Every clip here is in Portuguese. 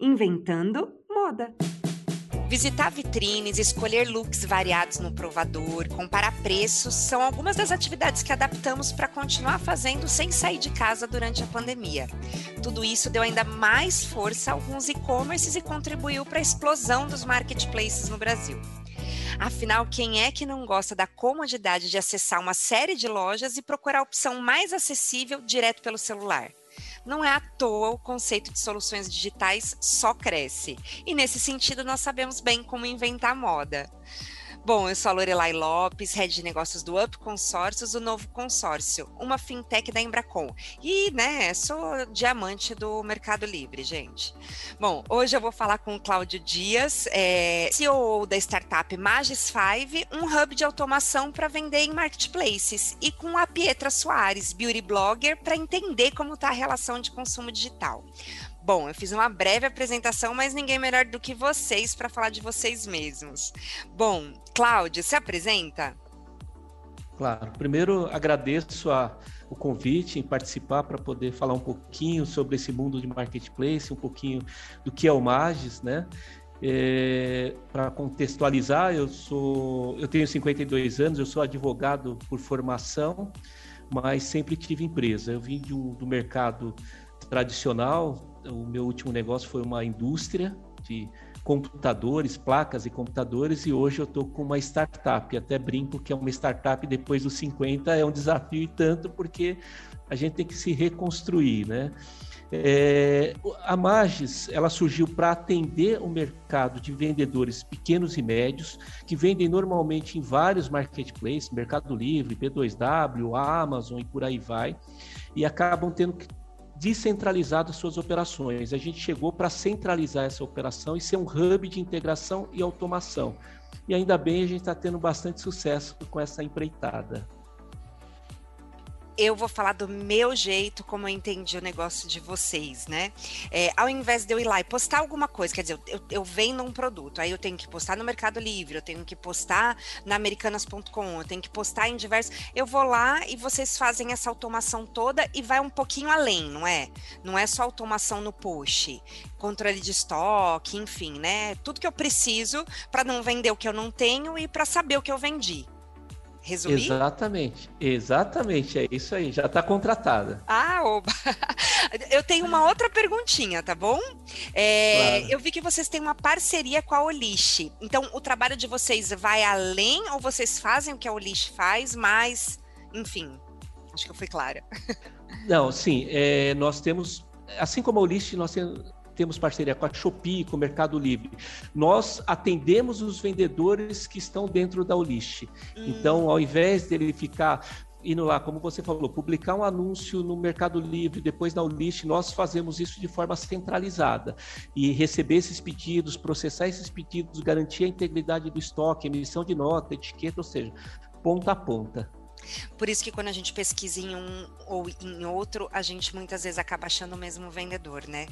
Inventando moda. Visitar vitrines, escolher looks variados no provador, comparar preços são algumas das atividades que adaptamos para continuar fazendo sem sair de casa durante a pandemia. Tudo isso deu ainda mais força a alguns e-commerces e contribuiu para a explosão dos marketplaces no Brasil. Afinal, quem é que não gosta da comodidade de acessar uma série de lojas e procurar a opção mais acessível direto pelo celular? Não é à toa o conceito de soluções digitais só cresce. E nesse sentido, nós sabemos bem como inventar moda. Bom, eu sou a Lorelai Lopes, head de negócios do Up Consórcios, o novo consórcio, uma fintech da Embracon. E, né, sou diamante do Mercado Livre, gente. Bom, hoje eu vou falar com o Cláudio Dias, é, CEO da startup Magis 5, um hub de automação para vender em marketplaces, e com a Pietra Soares, beauty blogger, para entender como está a relação de consumo digital. Bom, eu fiz uma breve apresentação, mas ninguém melhor do que vocês para falar de vocês mesmos. Bom, Cláudio, se apresenta? Claro. Primeiro, agradeço a, o convite em participar para poder falar um pouquinho sobre esse mundo de marketplace, um pouquinho do que é o Magis, né? É, para contextualizar, eu sou, eu tenho 52 anos, eu sou advogado por formação, mas sempre tive empresa. Eu vim do, do mercado tradicional, o meu último negócio foi uma indústria de computadores, placas e computadores, e hoje eu estou com uma startup. Até brinco que é uma startup depois dos 50 é um desafio e tanto, porque a gente tem que se reconstruir, né? É, a Magis ela surgiu para atender o mercado de vendedores pequenos e médios que vendem normalmente em vários marketplaces, Mercado Livre, P2W, Amazon e por aí vai, e acabam tendo que descentralizado as suas operações. A gente chegou para centralizar essa operação e ser um hub de integração e automação. E ainda bem a gente está tendo bastante sucesso com essa empreitada eu vou falar do meu jeito, como eu entendi o negócio de vocês, né? É, ao invés de eu ir lá e postar alguma coisa, quer dizer, eu, eu vendo um produto, aí eu tenho que postar no Mercado Livre, eu tenho que postar na americanas.com, eu tenho que postar em diversos. Eu vou lá e vocês fazem essa automação toda e vai um pouquinho além, não é? Não é só automação no push, controle de estoque, enfim, né? Tudo que eu preciso para não vender o que eu não tenho e para saber o que eu vendi. Resumir? Exatamente, exatamente, é isso aí, já está contratada. Ah, oba! Eu tenho uma outra perguntinha, tá bom? É, claro. Eu vi que vocês têm uma parceria com a Olish. Então, o trabalho de vocês vai além ou vocês fazem o que a Olish faz, mas, enfim, acho que eu fui clara. Não, sim, é, nós temos, assim como a Olish, nós temos temos parceria com a Shopee, com o Mercado Livre. Nós atendemos os vendedores que estão dentro da Olish. Hum. Então, ao invés dele ficar indo lá, como você falou, publicar um anúncio no Mercado Livre, depois na Olish, nós fazemos isso de forma centralizada e receber esses pedidos, processar esses pedidos, garantir a integridade do estoque, emissão de nota, etiqueta, ou seja, ponta a ponta. Por isso que quando a gente pesquisa em um ou em outro, a gente muitas vezes acaba achando o mesmo vendedor, né?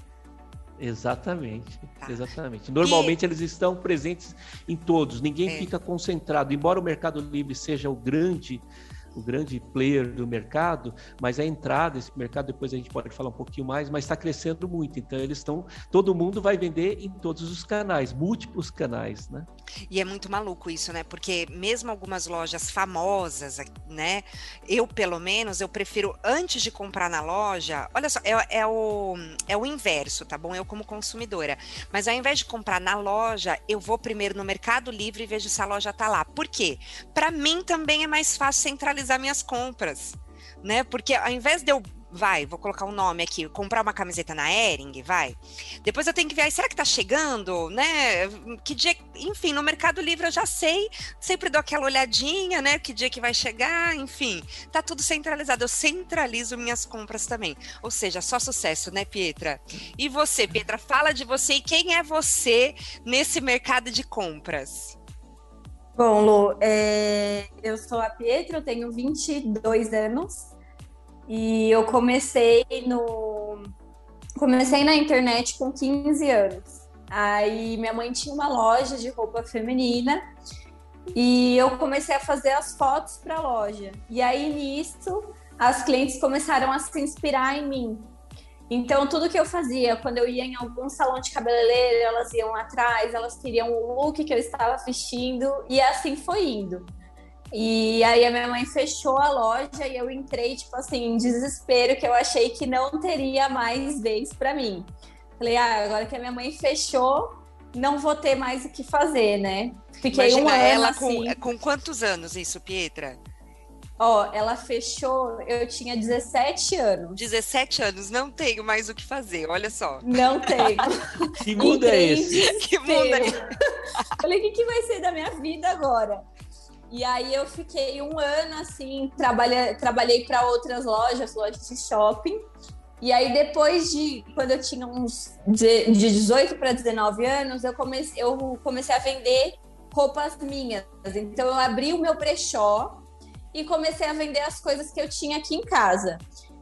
Exatamente, tá. exatamente. Normalmente e... eles estão presentes em todos, ninguém é. fica concentrado. Embora o Mercado Livre seja o grande o grande player do mercado, mas a entrada desse mercado, depois a gente pode falar um pouquinho mais, mas está crescendo muito. Então, eles estão. Todo mundo vai vender em todos os canais, múltiplos canais, né? E é muito maluco isso, né? Porque mesmo algumas lojas famosas, né? Eu, pelo menos, eu prefiro, antes de comprar na loja, olha só, é, é, o, é o inverso, tá bom? Eu, como consumidora. Mas ao invés de comprar na loja, eu vou primeiro no Mercado Livre e vejo se a loja tá lá. Por quê? Para mim também é mais fácil centralizar realizar minhas compras, né? Porque ao invés de eu vai, vou colocar um nome aqui, comprar uma camiseta na Ering, vai. Depois eu tenho que ver, será que tá chegando, né? Que dia, enfim, no Mercado Livre eu já sei, sempre dou aquela olhadinha, né? Que dia que vai chegar, enfim, tá tudo centralizado. Eu centralizo minhas compras também. Ou seja, só sucesso, né, Pietra? E você, Pietra, fala de você e quem é você nesse mercado de compras? Bom, Lu, é... eu sou a Pietra, eu tenho 22 anos e eu comecei no comecei na internet com 15 anos. Aí minha mãe tinha uma loja de roupa feminina e eu comecei a fazer as fotos para a loja. E aí nisso as clientes começaram a se inspirar em mim. Então, tudo que eu fazia, quando eu ia em algum salão de cabeleireiro, elas iam atrás, elas queriam o look que eu estava vestindo, e assim foi indo. E aí a minha mãe fechou a loja e eu entrei, tipo assim, em desespero, que eu achei que não teria mais vez para mim. Falei, ah, agora que a minha mãe fechou, não vou ter mais o que fazer, né? Fiquei Imagina, um ano ela assim. Com, com quantos anos isso, Pietra? Ó, ela fechou, eu tinha 17 anos. 17 anos, não tenho mais o que fazer, olha só. Não tenho. que mundo é esse? Que mundo é esse? Falei, o que, que vai ser da minha vida agora? E aí eu fiquei um ano assim, trabalha, trabalhei para outras lojas, lojas de shopping. E aí depois de quando eu tinha uns de, de 18 para 19 anos, eu comecei, eu comecei a vender roupas minhas. Então eu abri o meu brechó e comecei a vender as coisas que eu tinha aqui em casa.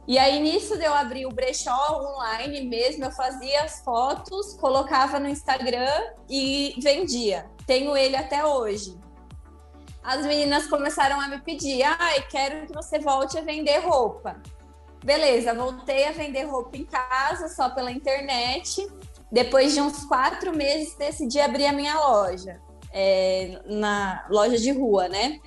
E aí, nisso eu abrir o brechó online mesmo, eu fazia as fotos, colocava no Instagram e vendia. Tenho ele até hoje as meninas começaram a me pedir: ai, quero que você volte a vender roupa. Beleza, voltei a vender roupa em casa, só pela internet. Depois de uns quatro meses, decidi abrir a minha loja, é, na loja de rua, né?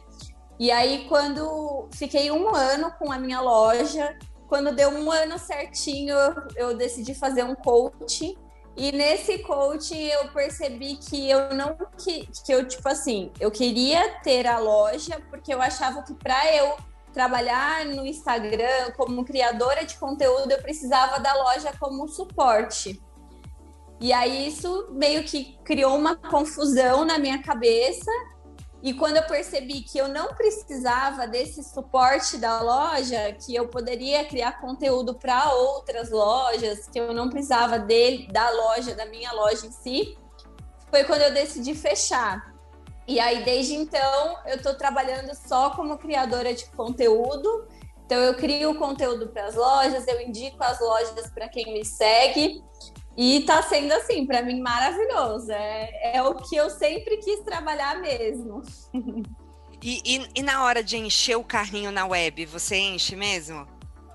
E aí, quando fiquei um ano com a minha loja, quando deu um ano certinho, eu decidi fazer um coaching e nesse coach eu percebi que eu não que, que eu tipo assim, eu queria ter a loja porque eu achava que para eu trabalhar no Instagram como criadora de conteúdo eu precisava da loja como suporte. E aí isso meio que criou uma confusão na minha cabeça e quando eu percebi que eu não precisava desse suporte da loja, que eu poderia criar conteúdo para outras lojas, que eu não precisava dele, da loja, da minha loja em si, foi quando eu decidi fechar. E aí, desde então, eu estou trabalhando só como criadora de conteúdo. Então, eu crio conteúdo para as lojas, eu indico as lojas para quem me segue. E tá sendo assim, para mim, maravilhoso. É, é o que eu sempre quis trabalhar mesmo. E, e, e, na hora de encher o carrinho na web, você enche mesmo?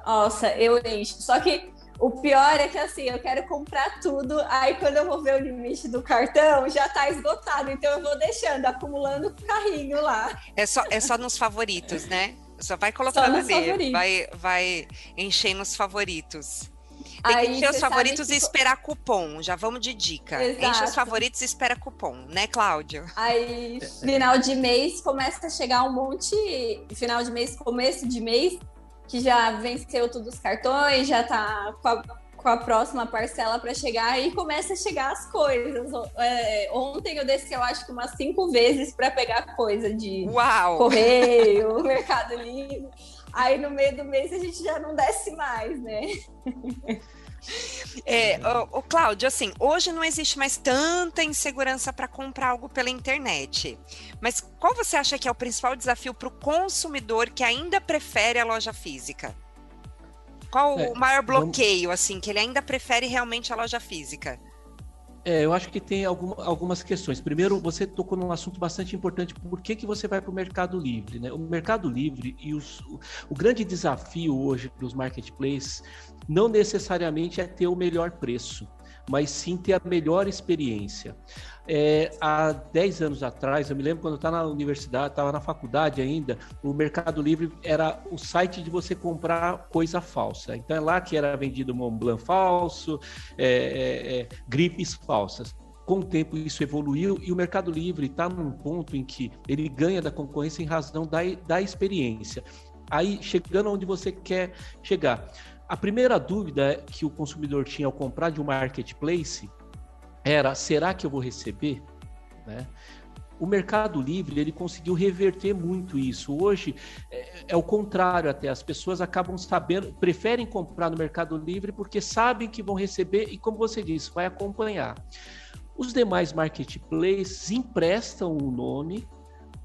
Nossa, eu encho. Só que o pior é que assim, eu quero comprar tudo, aí quando eu vou ver o limite do cartão, já tá esgotado. Então eu vou deixando, acumulando o carrinho lá. É só, é só nos favoritos, né? Só vai colocando ali, vai, vai encher nos favoritos. Tem Aí, que encher os favoritos que... e esperar cupom. Já vamos de dica. Exato. Enche os favoritos e espera cupom, né, Cláudio? Aí, final de mês, começa a chegar um monte. Final de mês, começo de mês, que já venceu todos os cartões, já tá com a, com a próxima parcela para chegar e começa a chegar as coisas. É, ontem eu desci, eu acho que umas cinco vezes para pegar coisa de Uau. correio, Mercado Livre. Aí no meio do mês a gente já não desce mais, né? É, o, o Cláudio, assim, hoje não existe mais tanta insegurança para comprar algo pela internet. Mas qual você acha que é o principal desafio para o consumidor que ainda prefere a loja física? Qual é, o maior bloqueio, vamos... assim, que ele ainda prefere realmente a loja física? É, eu acho que tem alguma, algumas questões. Primeiro, você tocou num assunto bastante importante. Por que, que você vai para o Mercado Livre? Né? O Mercado Livre e os, o, o grande desafio hoje dos marketplaces não necessariamente é ter o melhor preço, mas sim ter a melhor experiência. É, há 10 anos atrás, eu me lembro quando eu estava na universidade, estava na faculdade ainda, o Mercado Livre era o site de você comprar coisa falsa. Então é lá que era vendido Mont falso, é, é, é, gripes falsas com o tempo isso evoluiu e o Mercado Livre está num ponto em que ele ganha da concorrência em razão da, da experiência. Aí, chegando onde você quer chegar. A primeira dúvida que o consumidor tinha ao comprar de um marketplace era: será que eu vou receber? Né? O Mercado Livre ele conseguiu reverter muito isso. Hoje é, é, o contrário até as pessoas acabam sabendo, preferem comprar no Mercado Livre porque sabem que vão receber e como você disse, vai acompanhar. Os demais marketplaces emprestam o nome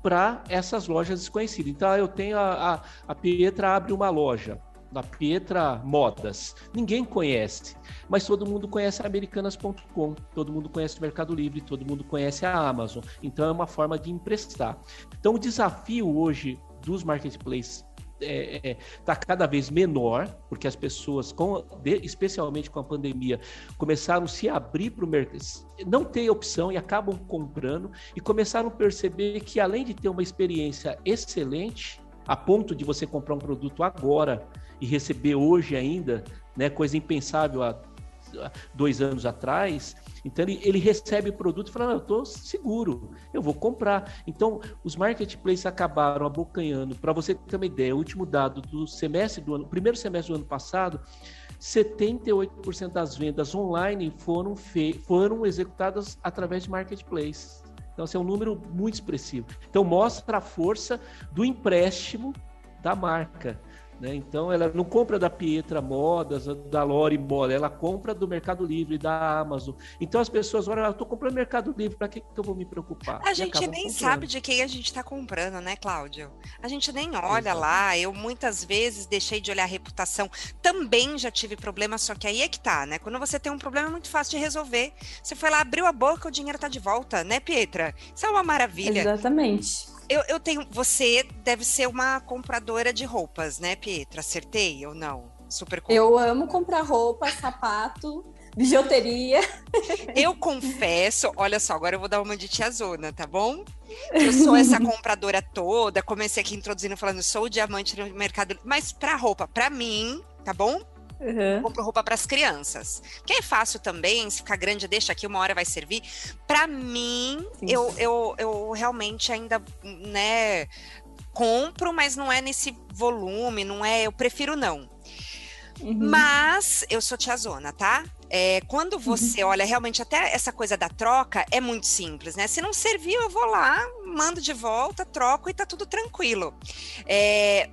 para essas lojas desconhecidas. Então eu tenho a, a, a Pietra abre uma loja na Pietra Modas. Ninguém conhece, mas todo mundo conhece americanas.com, todo mundo conhece o Mercado Livre, todo mundo conhece a Amazon. Então é uma forma de emprestar. Então o desafio hoje dos marketplaces é, é, tá cada vez menor, porque as pessoas, com, especialmente com a pandemia, começaram a se abrir para o mercado, não ter opção e acabam comprando, e começaram a perceber que além de ter uma experiência excelente, a ponto de você comprar um produto agora e receber hoje ainda, né, coisa impensável há dois anos atrás, então ele, ele recebe o produto e fala, eu estou seguro, eu vou comprar. Então os marketplaces acabaram abocanhando. Para você ter uma ideia, o último dado do semestre do ano, primeiro semestre do ano passado, 78% das vendas online foram, foram executadas através de marketplace. Então, esse é um número muito expressivo. Então, mostra a força do empréstimo da marca. Né? Então, ela não compra da Pietra Modas, da Lore Moda, ela compra do Mercado Livre, da Amazon. Então, as pessoas olham, ah, eu estou comprando Mercado Livre, para que, que, eu vou me preocupar? A e gente nem comprando. sabe de quem a gente está comprando, né, Cláudio? A gente nem olha Exato. lá. Eu muitas vezes deixei de olhar a reputação. Também já tive problema, só que aí é que tá, né? Quando você tem um problema, é muito fácil de resolver. Você foi lá, abriu a boca, o dinheiro está de volta, né, Pietra? Isso é uma maravilha. Exatamente. Eu, eu tenho. Você deve ser uma compradora de roupas, né, Pietra? Acertei ou não? Super Eu amo comprar roupa, sapato, bijuteria. Eu confesso, olha só, agora eu vou dar uma de tiazona, tá bom? Eu sou essa compradora toda, comecei aqui introduzindo falando, sou diamante no mercado, mas para roupa, para mim, tá bom? Uhum. Compro roupa para as crianças. Que é fácil também, se ficar grande, deixa aqui, uma hora vai servir. Para mim, eu, eu, eu realmente ainda, né, compro, mas não é nesse volume, não é, eu prefiro não. Uhum. Mas eu sou tiazona, tá? É, quando você uhum. olha realmente até essa coisa da troca é muito simples, né? Se não serviu, eu vou lá, mando de volta, troco e tá tudo tranquilo. É,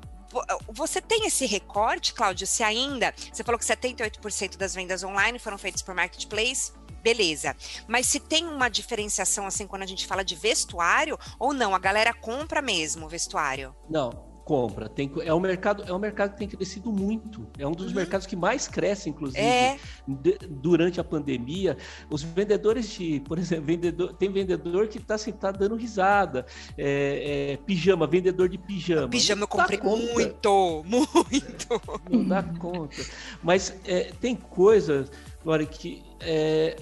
você tem esse recorte, Cláudio? Se ainda, você falou que 78% das vendas online foram feitas por marketplace, beleza. Mas se tem uma diferenciação assim quando a gente fala de vestuário ou não, a galera compra mesmo o vestuário? Não, compra. Tem, é, um mercado, é um mercado que tem crescido muito. É um dos uhum. mercados que mais cresce, inclusive, é. de, durante a pandemia. Os vendedores de, por exemplo, vendedor, tem vendedor que está assim, tá dando risada. É, é, pijama, vendedor de pijama. Pijama eu comprei muito, muito. Não dá conta. Mas é, tem coisas, Glória, que é,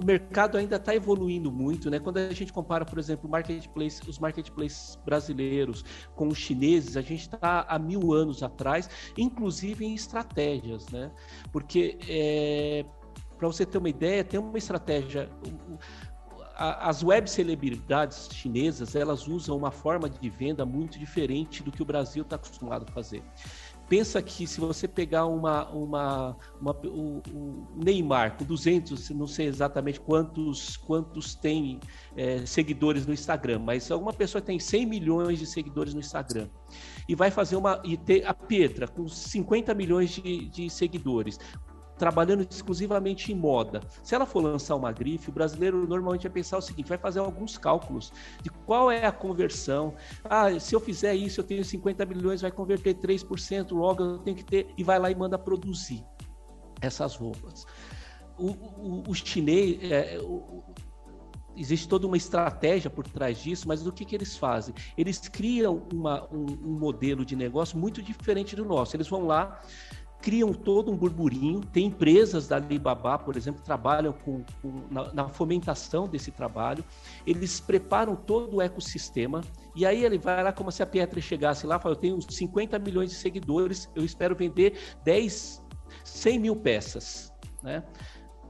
o mercado ainda está evoluindo muito, né? Quando a gente compara, por exemplo, marketplace, os marketplaces brasileiros com os chineses, a gente está há mil anos atrás, inclusive em estratégias, né? Porque é, para você ter uma ideia, tem uma estratégia. As web celebridades chinesas elas usam uma forma de venda muito diferente do que o Brasil está acostumado a fazer pensa que se você pegar uma, uma, uma o, o, Neymar com 200, não sei exatamente quantos, quantos tem é, seguidores no Instagram, mas alguma pessoa tem 100 milhões de seguidores no Instagram e vai fazer uma e ter a Petra com 50 milhões de, de seguidores trabalhando exclusivamente em moda. Se ela for lançar uma grife, o brasileiro normalmente vai pensar o seguinte: vai fazer alguns cálculos de qual é a conversão. Ah, se eu fizer isso, eu tenho 50 milhões, vai converter 3%, logo eu tenho que ter, e vai lá e manda produzir essas roupas. O, o, o chinês. É, o, existe toda uma estratégia por trás disso, mas o que, que eles fazem? Eles criam uma, um, um modelo de negócio muito diferente do nosso. Eles vão lá, criam todo um burburinho. Tem empresas da Alibaba, por exemplo, que trabalham com, com na, na, fomentação desse trabalho. Eles preparam todo o ecossistema e aí ele vai lá como se a Pietra chegasse lá e fala, eu tenho 50 milhões de seguidores, eu espero vender 10, 100 mil peças, né?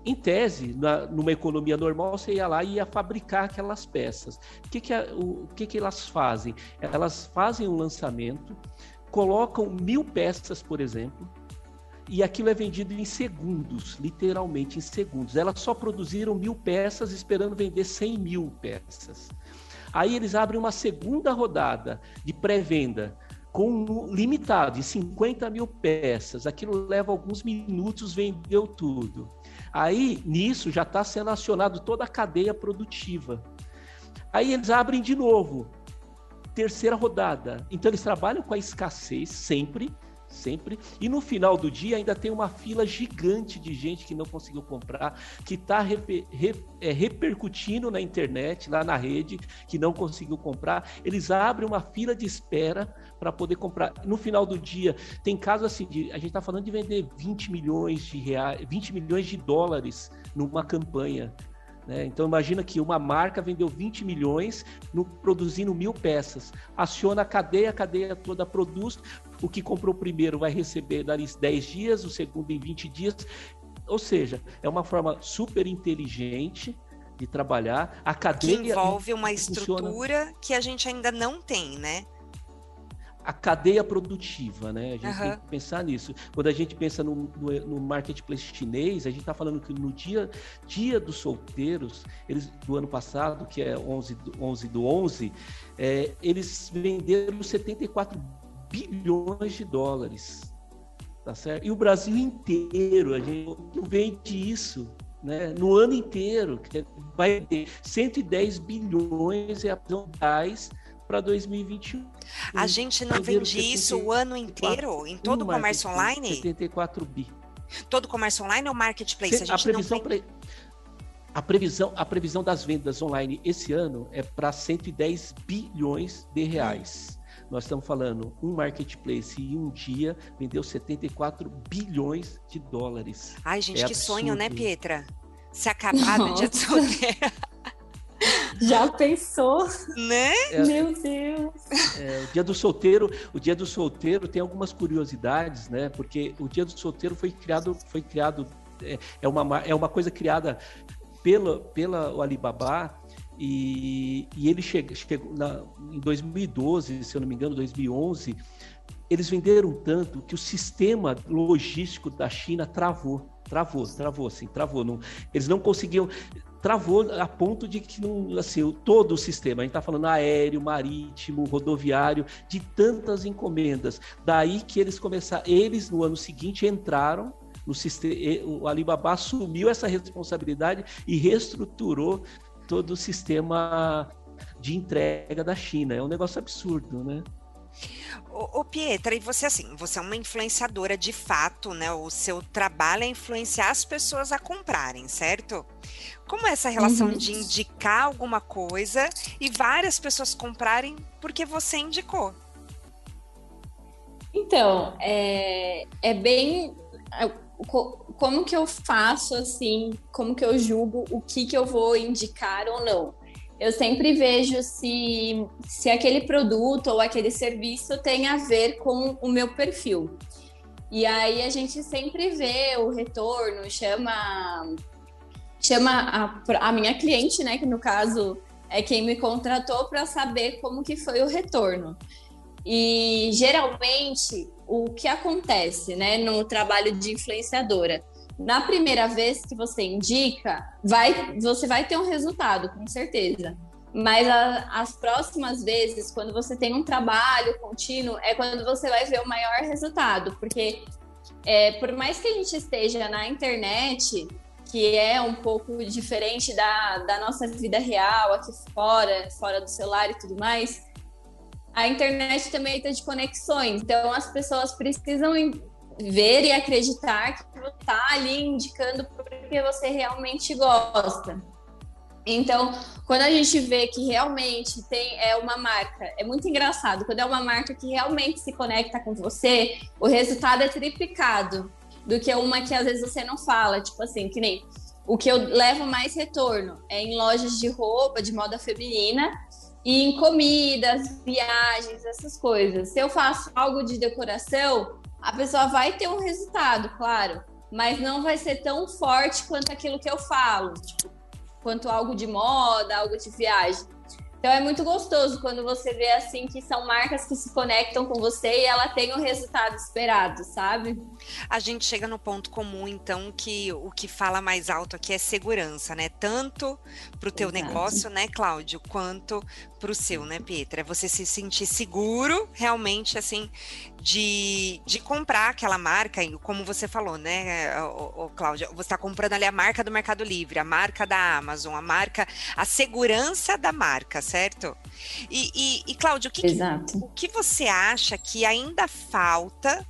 Em tese, na, numa economia normal, você ia lá e ia fabricar aquelas peças. O que, que, a, o, o que, que elas fazem? Elas fazem um lançamento, colocam mil peças, por exemplo, e aquilo é vendido em segundos, literalmente em segundos. Elas só produziram mil peças esperando vender 100 mil peças. Aí eles abrem uma segunda rodada de pré-venda com um limitado de 50 mil peças. Aquilo leva alguns minutos, vendeu tudo. Aí nisso já está sendo acionado toda a cadeia produtiva. Aí eles abrem de novo, terceira rodada. Então eles trabalham com a escassez sempre sempre. E no final do dia ainda tem uma fila gigante de gente que não conseguiu comprar, que está reper, re, é, repercutindo na internet, lá na rede, que não conseguiu comprar. Eles abrem uma fila de espera para poder comprar. No final do dia, tem casos assim, de, a gente está falando de vender 20 milhões de reais, 20 milhões de dólares numa campanha. Né? Então imagina que uma marca vendeu 20 milhões no, produzindo mil peças. Aciona a cadeia, a cadeia toda produz. O que comprou primeiro vai receber dali 10 dias, o segundo em 20 dias. Ou seja, é uma forma super inteligente de trabalhar. A cadeia que envolve uma estrutura funciona... que a gente ainda não tem, né? A cadeia produtiva, né? A gente uhum. tem que pensar nisso. Quando a gente pensa no, no, no marketplace chinês, a gente está falando que no dia, dia dos solteiros, eles do ano passado, que é 11 do 11, do 11 é, eles venderam 74 bilhões de dólares. Tá certo? E o Brasil inteiro, a gente não vende isso. Né, no ano inteiro, que vai ter 110 bilhões de reais para 2021. A gente não vende isso o ano inteiro em todo o comércio online? 74 bi. Todo comércio online ou marketplace? A, gente a previsão não a previsão, a previsão das vendas online esse ano é para 110 bilhões de reais. Nós estamos falando, um marketplace em um dia vendeu 74 bilhões de dólares. Ai, gente, é que absurdo. sonho, né, Pietra? Se acabar no dia de solteira. Já pensou? Né? É, Meu Deus. É, o dia do solteiro, o dia do solteiro tem algumas curiosidades, né? Porque o dia do solteiro foi criado, foi criado é, é uma, é uma coisa criada pela, pela o Alibaba e, e ele chegou, chegou na, em 2012, se eu não me engano, 2011, eles venderam tanto que o sistema logístico da China travou travou, travou, assim, travou. Não, eles não conseguiam travou a ponto de que não, assim, todo o sistema, a gente está falando aéreo, marítimo, rodoviário, de tantas encomendas. Daí que eles começaram, eles no ano seguinte entraram no sistema, o Alibaba assumiu essa responsabilidade e reestruturou todo o sistema de entrega da China. É um negócio absurdo, né? Ô, ô, Pietra, e você assim, você é uma influenciadora de fato, né? O seu trabalho é influenciar as pessoas a comprarem, certo? Como é essa relação uhum. de indicar alguma coisa e várias pessoas comprarem porque você indicou? Então, é, é bem. É, como que eu faço assim? Como que eu julgo o que, que eu vou indicar ou não? Eu sempre vejo se, se aquele produto ou aquele serviço tem a ver com o meu perfil. E aí a gente sempre vê o retorno, chama chama a, a minha cliente, né, que no caso é quem me contratou para saber como que foi o retorno. E geralmente o que acontece, né, no trabalho de influenciadora, na primeira vez que você indica, vai, você vai ter um resultado, com certeza. Mas a, as próximas vezes, quando você tem um trabalho contínuo, é quando você vai ver o maior resultado. Porque é, por mais que a gente esteja na internet, que é um pouco diferente da, da nossa vida real aqui fora, fora do celular e tudo mais, a internet também está de conexões. Então as pessoas precisam ver e acreditar que você está ali indicando porque você realmente gosta. Então, quando a gente vê que realmente tem é uma marca, é muito engraçado, quando é uma marca que realmente se conecta com você, o resultado é triplicado do que uma que às vezes você não fala, tipo assim, que nem o que eu levo mais retorno é em lojas de roupa, de moda feminina, e em comidas, viagens, essas coisas. Se eu faço algo de decoração, a pessoa vai ter um resultado, claro, mas não vai ser tão forte quanto aquilo que eu falo, tipo, quanto algo de moda, algo de viagem. Então é muito gostoso quando você vê assim que são marcas que se conectam com você e ela tem o resultado esperado, sabe? A gente chega no ponto comum, então, que o que fala mais alto aqui é segurança, né? Tanto para o teu Exato. negócio, né, Cláudio, quanto para o seu, né, Pietra? É você se sentir seguro, realmente, assim, de, de comprar aquela marca, como você falou, né, o, o Cláudia? Você está comprando ali a marca do Mercado Livre, a marca da Amazon, a marca, a segurança da marca, certo? E, e, e Cláudio, o que, que, o que você acha que ainda falta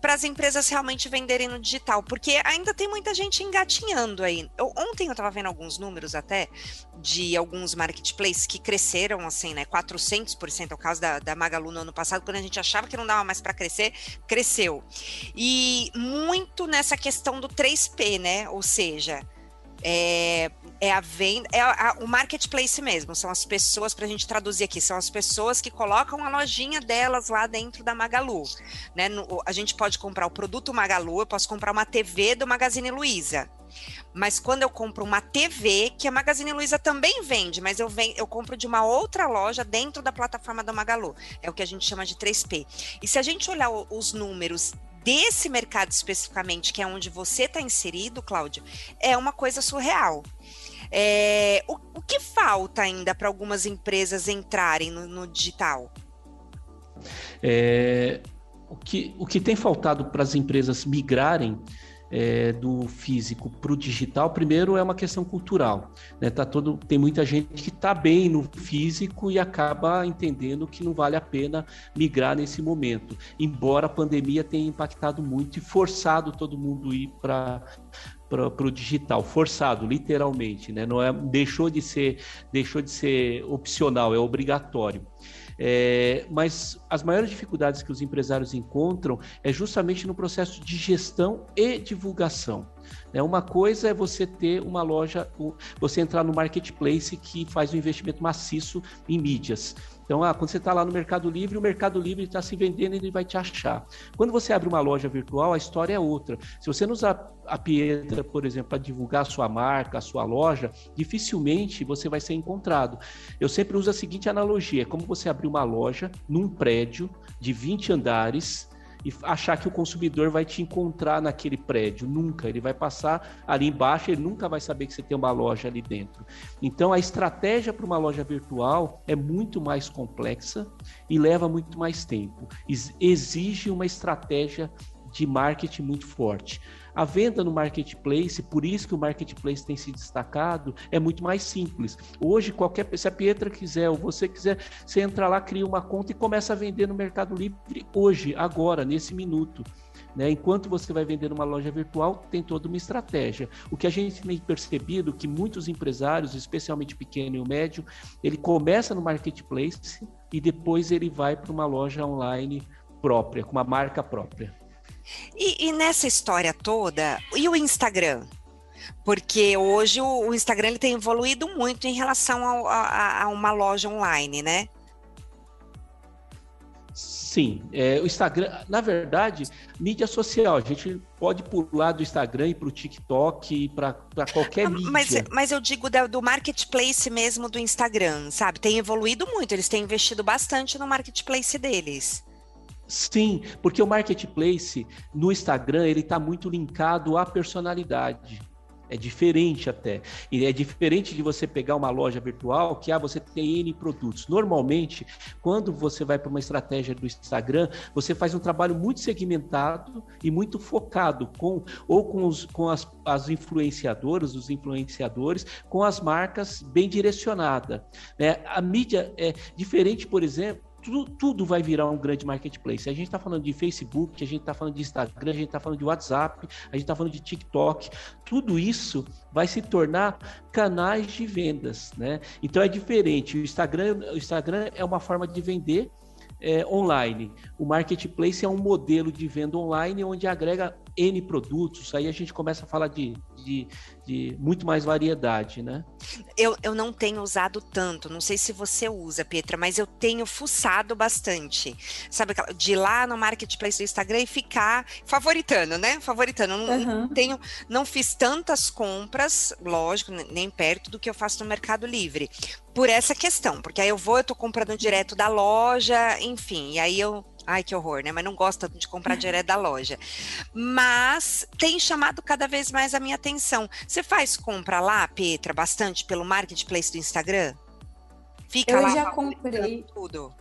para as empresas realmente venderem no digital, porque ainda tem muita gente engatinhando aí. Eu, ontem eu estava vendo alguns números até de alguns marketplaces que cresceram assim, né, 400%, é o caso da, da Magalu no ano passado, quando a gente achava que não dava mais para crescer, cresceu. E muito nessa questão do 3P, né? Ou seja, é, é a venda, é a, a, o marketplace mesmo, são as pessoas, para a gente traduzir aqui, são as pessoas que colocam a lojinha delas lá dentro da Magalu. Né? No, a gente pode comprar o produto Magalu, eu posso comprar uma TV do Magazine Luiza. Mas quando eu compro uma TV, que a Magazine Luiza também vende, mas eu, ven eu compro de uma outra loja dentro da plataforma do Magalu. É o que a gente chama de 3P. E se a gente olhar os números desse mercado especificamente, que é onde você está inserido, Cláudio, é uma coisa surreal. É, o, o, que falta ainda para algumas empresas entrarem no, no digital? É, o, que, o que tem faltado para as empresas migrarem é, do físico para o digital, primeiro é uma questão cultural. Né? Tá todo, tem muita gente que está bem no físico e acaba entendendo que não vale a pena migrar nesse momento. Embora a pandemia tenha impactado muito e forçado todo mundo ir para para o digital, forçado, literalmente, né? Não é, deixou de ser, deixou de ser opcional, é obrigatório. É, mas as maiores dificuldades que os empresários encontram é justamente no processo de gestão e divulgação. Né? Uma coisa é você ter uma loja, você entrar no marketplace que faz um investimento maciço em mídias. Então, ah, quando você está lá no Mercado Livre, o Mercado Livre está se vendendo e ele vai te achar. Quando você abre uma loja virtual, a história é outra. Se você não usar a Pietra, por exemplo, para divulgar a sua marca, a sua loja, dificilmente você vai ser encontrado. Eu sempre uso a seguinte analogia: é como você abrir uma loja num prédio de 20 andares e achar que o consumidor vai te encontrar naquele prédio. Nunca. Ele vai passar ali embaixo, ele nunca vai saber que você tem uma loja ali dentro. Então, a estratégia para uma loja virtual é muito mais complexa e leva muito mais tempo. Exige uma estratégia de marketing muito forte. A venda no marketplace, por isso que o marketplace tem se destacado, é muito mais simples. Hoje, qualquer se a Pietra quiser ou você quiser, você entra lá, cria uma conta e começa a vender no Mercado Livre hoje, agora, nesse minuto. Né? Enquanto você vai vender numa loja virtual, tem toda uma estratégia. O que a gente tem percebido que muitos empresários, especialmente pequeno e médio, ele começa no marketplace e depois ele vai para uma loja online própria, com uma marca própria. E, e, nessa história toda, e o Instagram? Porque hoje o, Instagram ele tem evoluído muito em relação ao, a, a, uma loja online, né? Sim, é, o Instagram, na verdade, mídia social, a gente pode pular do Instagram e para o TikTok, para qualquer mídia. Mas, mas eu digo da, do marketplace mesmo do Instagram, sabe? Tem evoluído muito, eles têm investido bastante no marketplace deles. Sim, porque o marketplace no Instagram ele está muito linkado à personalidade. É diferente até. E é diferente de você pegar uma loja virtual que ah, você tem N produtos. Normalmente, quando você vai para uma estratégia do Instagram, você faz um trabalho muito segmentado e muito focado com ou com, os, com as, as influenciadoras, os influenciadores, com as marcas bem direcionada. Né? A mídia é diferente, por exemplo, tudo, tudo vai virar um grande marketplace. A gente está falando de Facebook, a gente está falando de Instagram, a gente está falando de WhatsApp, a gente está falando de TikTok. Tudo isso vai se tornar canais de vendas, né? Então é diferente. O Instagram, o Instagram é uma forma de vender é, online. O marketplace é um modelo de venda online onde agrega N produtos. Aí a gente começa a falar de, de, de muito mais variedade, né? Eu, eu não tenho usado tanto, não sei se você usa, Petra, mas eu tenho fuçado bastante. Sabe, de ir lá no marketplace do Instagram e ficar favoritando, né? Favoritando. Uhum. Não, tenho, não fiz tantas compras, lógico, nem perto do que eu faço no Mercado Livre. Por essa questão, porque aí eu vou, eu tô comprando direto da loja, enfim, e aí eu Ai, que horror, né? Mas não gosta de comprar direto da loja. Mas tem chamado cada vez mais a minha atenção. Você faz compra lá, Petra, bastante pelo marketplace do Instagram? Fica eu lá. Eu já comprei tudo.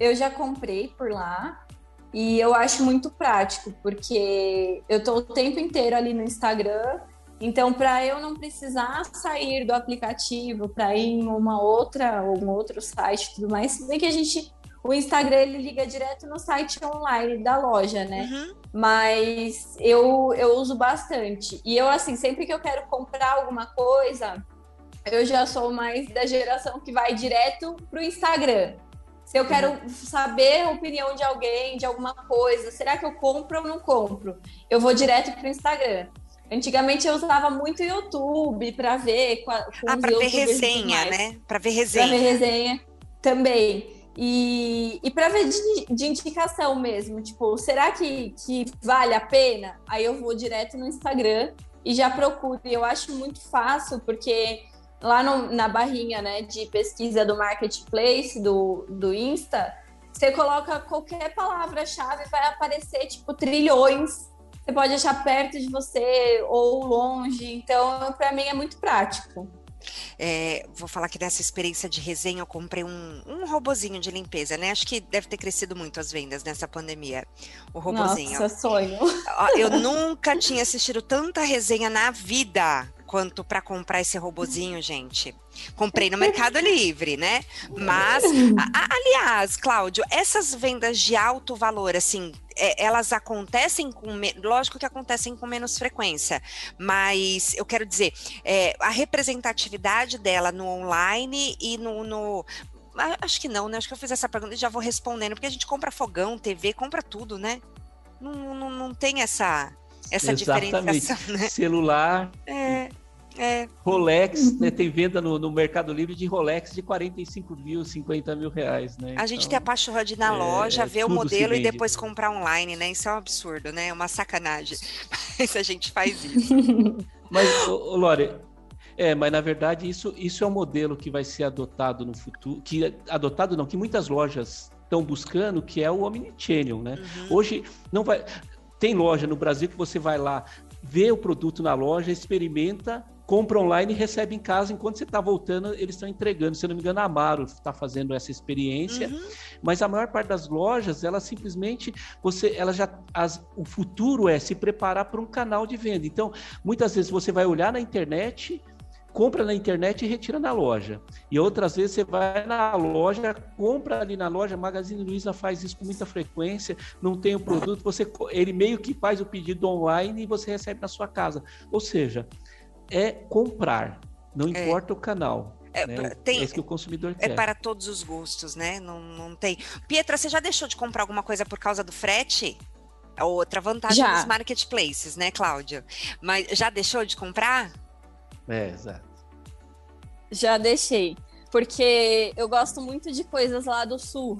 Eu já comprei por lá. E eu acho muito prático, porque eu tô o tempo inteiro ali no Instagram. Então, para eu não precisar sair do aplicativo para ir em uma outra ou um outro site e tudo mais, se bem que a gente O Instagram ele liga direto no site online da loja, né? Uhum. Mas eu, eu uso bastante. E eu, assim, sempre que eu quero comprar alguma coisa, eu já sou mais da geração que vai direto pro Instagram. Se eu quero saber a opinião de alguém, de alguma coisa, será que eu compro ou não compro? Eu vou direto pro Instagram. Antigamente eu usava muito YouTube para ver com, com ah, para ver resenha, né? Para ver resenha. Para ver resenha também. E, e para ver de, de, indicação mesmo, tipo, será que, que vale a pena? Aí eu vou direto no Instagram e já procuro. E eu acho muito fácil, porque lá no, na barrinha né, de pesquisa do marketplace, do, do Insta, você coloca qualquer palavra-chave, vai aparecer, tipo, trilhões. Você pode achar perto de você ou longe. Então, para mim, é muito prático. É, vou falar que nessa experiência de resenha eu comprei um, um robozinho de limpeza, né? Acho que deve ter crescido muito as vendas nessa pandemia. O robozinho. Nossa, sonho. Eu nunca tinha assistido tanta resenha na vida quanto para comprar esse robozinho, gente. Comprei no Mercado Livre, né? Mas, a, a, aliás, Cláudio, essas vendas de alto valor, assim, é, elas acontecem com. Lógico que acontecem com menos frequência, mas eu quero dizer, é, a representatividade dela no online e no, no Acho que não, né? Acho que eu fiz essa pergunta e já vou respondendo, porque a gente compra fogão, TV, compra tudo, né? Não, não, não tem essa, essa Exatamente. diferenciação, né? Celular. É. É. Rolex, né, tem venda no, no, Mercado Livre de Rolex de 45 mil, 50 mil reais, né? A gente então, tem a paixão de ir na é, loja, ver o modelo e depois comprar online, né? Isso é um absurdo, né? É uma sacanagem. Mas a gente faz isso. Mas, ô, Lore, é, mas na verdade isso, isso é um modelo que vai ser adotado no futuro, que adotado não, que muitas lojas estão buscando, que é o omnichannel, né? Uhum. Hoje não vai tem loja no Brasil que você vai lá, vê o produto na loja, experimenta compra online e recebe em casa enquanto você está voltando, eles estão entregando. Se eu não me engano, a Amaro está fazendo essa experiência, uhum. mas a maior parte das lojas, ela simplesmente você, ela já as, o futuro é se preparar para um canal de venda. Então, muitas vezes você vai olhar na internet, compra na internet e retira na loja. E outras vezes você vai na loja, compra ali na loja, Magazine Luiza faz isso com muita frequência, não tem o produto, você ele meio que faz o pedido online e você recebe na sua casa. Ou seja, é comprar, não é. importa é. o canal. É, né? tem, é isso que o consumidor é quer. É para todos os gostos, né? Não, não tem. Pietra, você já deixou de comprar alguma coisa por causa do frete? É outra vantagem já. dos marketplaces, né, Cláudia? Mas já deixou de comprar? É, exato. Já deixei. Porque eu gosto muito de coisas lá do sul.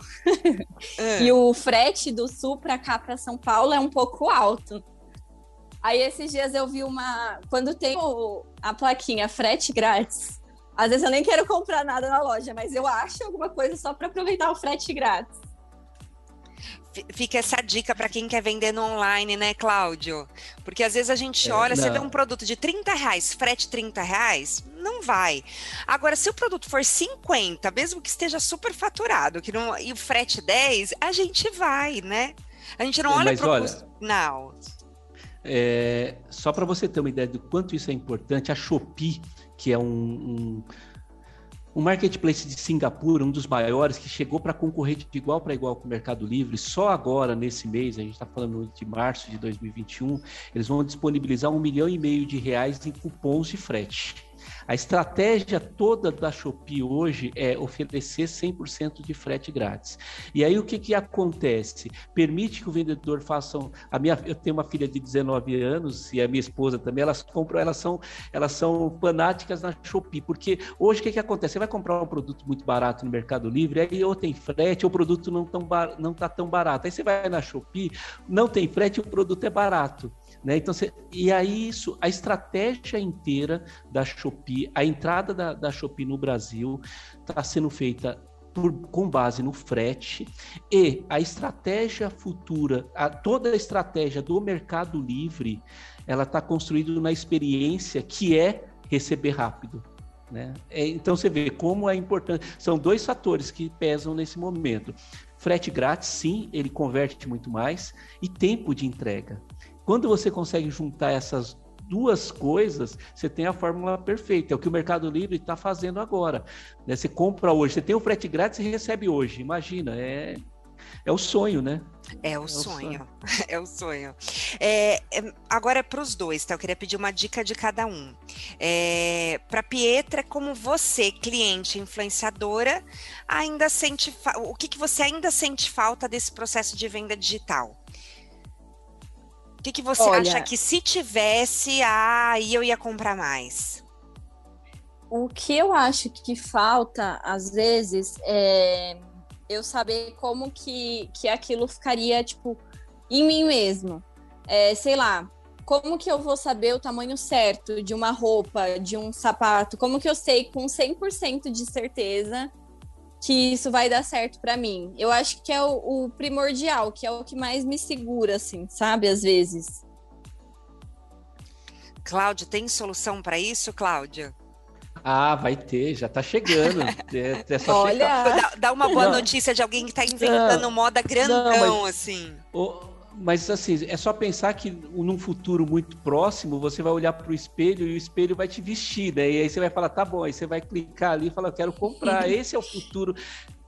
É. e o frete do sul para cá, para São Paulo, é um pouco alto. Aí esses dias eu vi uma. Quando tem o... a plaquinha frete grátis, às vezes eu nem quero comprar nada na loja, mas eu acho alguma coisa só para aproveitar o frete grátis. Fica essa dica para quem quer vender no online, né, Cláudio? Porque às vezes a gente é, olha, é, você vê um produto de 30 reais, frete 30 reais, não vai. Agora, se o produto for 50, mesmo que esteja super faturado, que não, e o frete 10, a gente vai, né? A gente não é, olha para o olha... custo. Não. É, só para você ter uma ideia do quanto isso é importante, a Shopee, que é um, um, marketplace de Singapura, um dos maiores, que chegou para concorrer de igual para igual com o Mercado Livre, só agora, nesse mês, a gente está falando de março de 2021, eles vão disponibilizar um milhão e meio de reais em cupons de frete. A estratégia toda da Shopee hoje é oferecer 100% de frete grátis. E aí o que, que acontece? Permite que o vendedor faça. A minha, eu tenho uma filha de 19 anos e a minha esposa também, elas compram, elas são, elas são fanáticas na Shopee, porque hoje o que, que acontece? Você vai comprar um produto muito barato no Mercado Livre, aí ou tem frete, ou o produto não está tão, não tá tão barato. Aí você vai na Shopee, não tem frete, o produto é barato. Né? Então, e aí isso, a estratégia inteira da Shopee, a entrada da, da Shopee no Brasil está sendo feita por, com base no frete e a estratégia futura, a, toda a estratégia do Mercado Livre, ela está construída na experiência que é receber rápido. Né? É, então você vê como é importante. São dois fatores que pesam nesse momento. Frete grátis, sim, ele converte muito mais, e tempo de entrega. Quando você consegue juntar essas duas coisas, você tem a fórmula perfeita. É o que o Mercado Livre está fazendo agora. Né? Você compra hoje, você tem o frete grátis e recebe hoje. Imagina, é, é o sonho, né? É o, é sonho. sonho. é o sonho. É, é, agora é para os dois, tá? Eu queria pedir uma dica de cada um. É, para Pietra, como você, cliente, influenciadora, ainda sente o que, que você ainda sente falta desse processo de venda digital? O que, que você Olha, acha que se tivesse, aí eu ia comprar mais? O que eu acho que falta, às vezes, é eu saber como que, que aquilo ficaria, tipo, em mim mesmo. É, sei lá, como que eu vou saber o tamanho certo de uma roupa, de um sapato? Como que eu sei com 100% de certeza que isso vai dar certo para mim? Eu acho que é o, o, primordial, que é o que mais me segura, assim, sabe? Às vezes. Cláudia, tem solução para isso, Cláudia? Ah, vai ter, já tá chegando. É, é Olha, dá, dá, uma boa não. notícia de alguém que tá inventando não, moda grandão, não, mas, assim. O, mas assim, é só pensar que num futuro muito próximo, você vai olhar para o espelho e o espelho vai te vestir, né? E aí você vai falar, tá bom, aí você vai clicar ali e falar, quero comprar. Esse é o futuro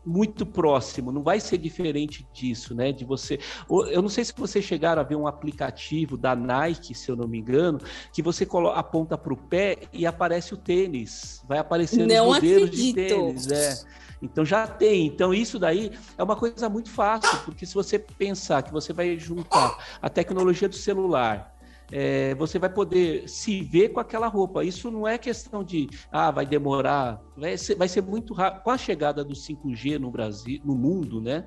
muito próximo, não vai ser diferente disso, né? De você. Eu não sei se vocês chegaram a ver um aplicativo da Nike, se eu não me engano, que você aponta para o pé e aparece o tênis. Vai aparecendo não os modelos acredito. de tênis. É. Então já tem. Então isso daí é uma coisa muito fácil, porque se você pensar que você vai juntar a tecnologia do celular é, você vai poder se ver com aquela roupa. Isso não é questão de, ah, vai demorar, vai ser, vai ser muito rápido. Com a chegada do 5G no Brasil, no mundo, né?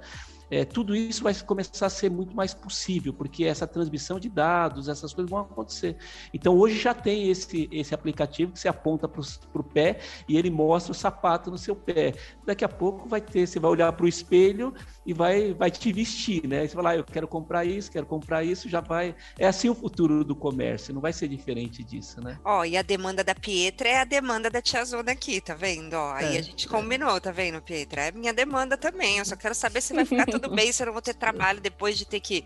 é, tudo isso vai começar a ser muito mais possível, porque essa transmissão de dados, essas coisas vão acontecer. Então, hoje já tem esse, esse aplicativo que você aponta para o pé e ele mostra o sapato no seu pé. Daqui a pouco vai ter, você vai olhar para o espelho e vai, vai te vestir, né? você vai lá, eu quero comprar isso, quero comprar isso, já vai. É assim o futuro do comércio, não vai ser diferente disso, né? Ó, e a demanda da Pietra é a demanda da Tia Zona aqui, tá vendo? Ó, aí é, a gente combinou, tá vendo, Pietra? É minha demanda também. Eu só quero saber se vai ficar tudo bem se eu não vou ter trabalho depois de ter que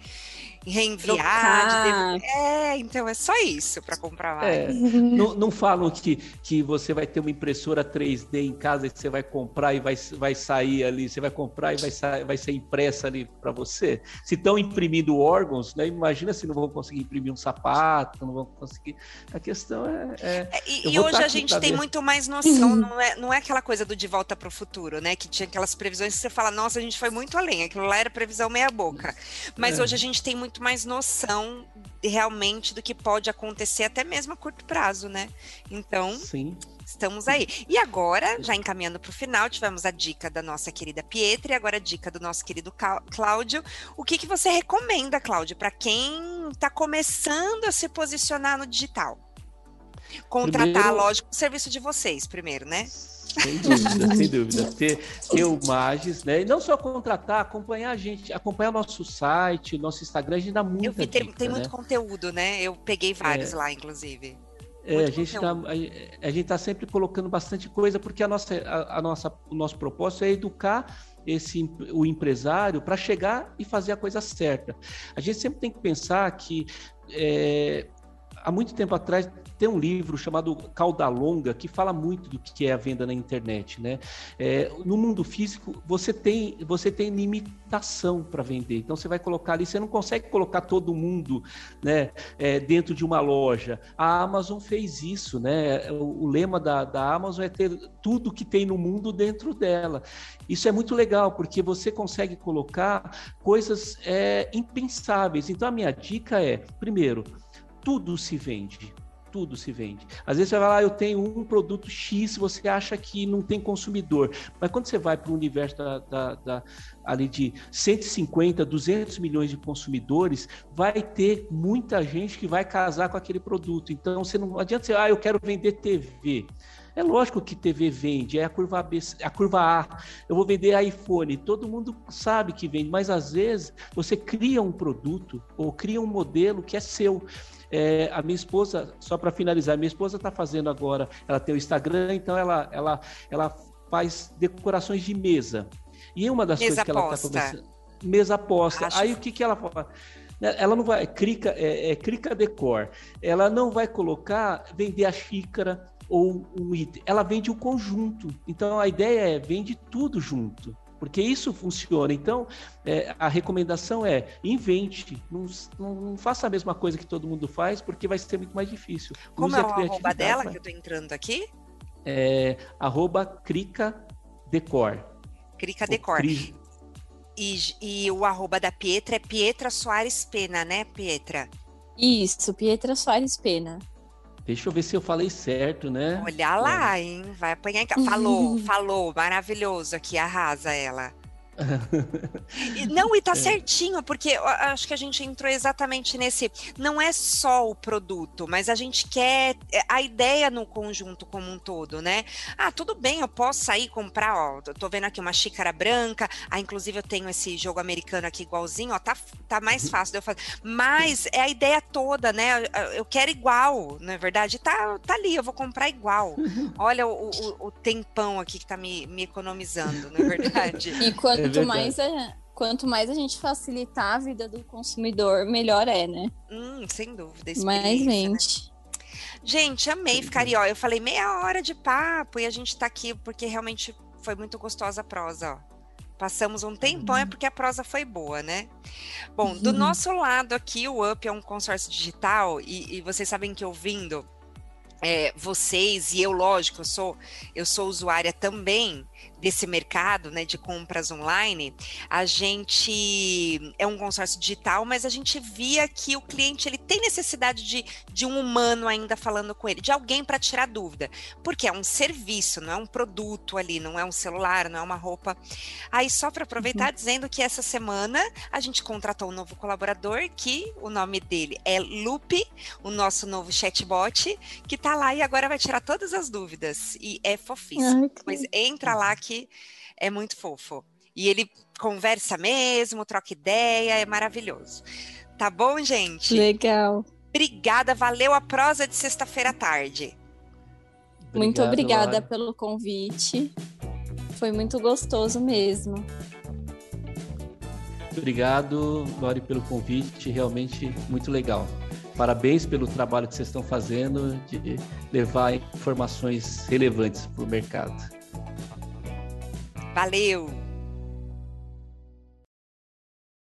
reenviar. De... É, então é só isso para comprar mais. É, não, não falam que, que você vai ter uma impressora 3D em casa e você vai comprar e vai, vai sair ali, você vai comprar e vai, sair, vai ser impressa ali para você. Se estão imprimindo órgãos, né, imagina se não vão conseguir imprimir um sapato, não vão conseguir. A questão é. é, é e, e hoje a gente tem muito mais noção, não é, não é aquela coisa do de volta para o futuro, né? Que tinha aquelas previsões que você fala, nossa, a gente foi muito além, aquilo lá era previsão meia-boca. Mas é. hoje a gente tem muito mais noção realmente do que pode acontecer, até mesmo a curto prazo, né? Então. Sim. Estamos aí. E agora, já encaminhando para o final, tivemos a dica da nossa querida Pietra e agora a dica do nosso querido Cláudio. O que, que você recomenda, Cláudio, para quem está começando a se posicionar no digital? Contratar, primeiro... lógico, o serviço de vocês primeiro, né? Sem dúvida, sem dúvida. Ter, ter o Magis, né? E não só contratar, acompanhar a gente, acompanhar nosso site, nosso Instagram, a gente dá muito. Eu vi, tem, tem né? muito conteúdo, né? Eu peguei vários é. lá, inclusive. É, a gente está a, a gente tá sempre colocando bastante coisa porque a nossa, a, a nossa, o nosso propósito é educar esse o empresário para chegar e fazer a coisa certa. A gente sempre tem que pensar que é, há muito tempo atrás tem um livro chamado Cauda Longa que fala muito do que é a venda na internet, né? É, no mundo físico você tem você tem limitação para vender, então você vai colocar ali, você não consegue colocar todo mundo, né, é, dentro de uma loja. A Amazon fez isso, né? O, o lema da, da Amazon é ter tudo que tem no mundo dentro dela. Isso é muito legal porque você consegue colocar coisas é, impensáveis. Então a minha dica é, primeiro, tudo se vende tudo se vende. Às vezes você vai lá, eu tenho um produto X, você acha que não tem consumidor. Mas quando você vai para o universo da, da, da, ali de 150, 200 milhões de consumidores, vai ter muita gente que vai casar com aquele produto. Então você não adianta você, ah, eu quero vender TV. É lógico que TV vende, é a curva, B, a curva A. Eu vou vender iPhone, todo mundo sabe que vende, mas às vezes você cria um produto ou cria um modelo que é seu. É, a minha esposa, só para finalizar, minha esposa está fazendo agora, ela tem o Instagram, então ela, ela, ela faz decorações de mesa. E uma das mesa coisas que ela está começando. Mesa aposta. Acho... Aí o que, que ela fala? né, ela não vai, crica, é, é crica decor, ela não vai colocar, vender a xícara ou um item, ela vende o conjunto. Então a ideia é vende tudo junto porque isso funciona. Então, é, a recomendação é invente, não, não, faça a mesma coisa que todo mundo faz, porque vai ser muito mais difícil. Como Use é o arroba dela, que eu estou entrando aqui? É, arroba Crica Decor. Crica Decor. Cri... E, e o arroba da Pietra é Pietra Soares Pena, né, Pietra? Isso, Pietra Soares Pena. Deixa eu ver se eu falei certo, né? Olha lá, hein? Vai apanhar em casa. Falou, falou, maravilhoso aqui, arrasa ela não, e tá é. certinho, porque acho que a gente entrou exatamente nesse. Não é só o produto, mas a gente quer é, a ideia no conjunto como um todo, né? Ah, tudo bem, eu posso sair comprar, ó. Tô vendo aqui uma xícara branca. Ah, inclusive eu tenho esse jogo americano aqui igualzinho, ó. Tá, tá mais fácil de eu fazer. Mas é a ideia toda, né? Eu quero igual, não é verdade? Tá, tá ali, eu vou comprar igual. Olha o, o, o tempão aqui que tá me, me economizando, não é verdade? E quando quanto é mais a, quanto mais a gente facilitar a vida do consumidor, melhor é, né? Hum, sem dúvida. Mais né? mente. Né? Gente, amei ficar ó. Eu falei meia hora de papo e a gente tá aqui porque realmente foi muito gostosa a prosa, ó. Passamos um tempão, é uhum. porque a prosa foi boa, né? Bom, do uhum. nosso lado aqui, o UP é um consórcio digital e, e vocês sabem que ouvindo é, vocês e eu, lógico, eu sou, eu sou usuária também desse mercado né, de compras online, a gente é um consórcio digital, mas a gente via que o cliente ele tem necessidade de, de um humano ainda falando com ele, de alguém para tirar dúvida, porque é um serviço, não é um produto ali, não é um celular, não é uma roupa. Aí só para aproveitar uhum. dizendo que essa semana a gente contratou um novo colaborador que o nome dele é Lupe, o nosso novo chatbot, que está lá e agora vai tirar todas as dúvidas e é fofíssimo. Ai, mas entra lá que é muito fofo. E ele conversa mesmo, troca ideia, é maravilhoso. Tá bom, gente? Legal. Obrigada, valeu a prosa de sexta-feira à tarde. Obrigado, muito obrigada pelo convite. Foi muito gostoso mesmo. Obrigado, Lore, pelo convite. Realmente muito legal. Parabéns pelo trabalho que vocês estão fazendo de levar informações relevantes para o mercado. Valeu!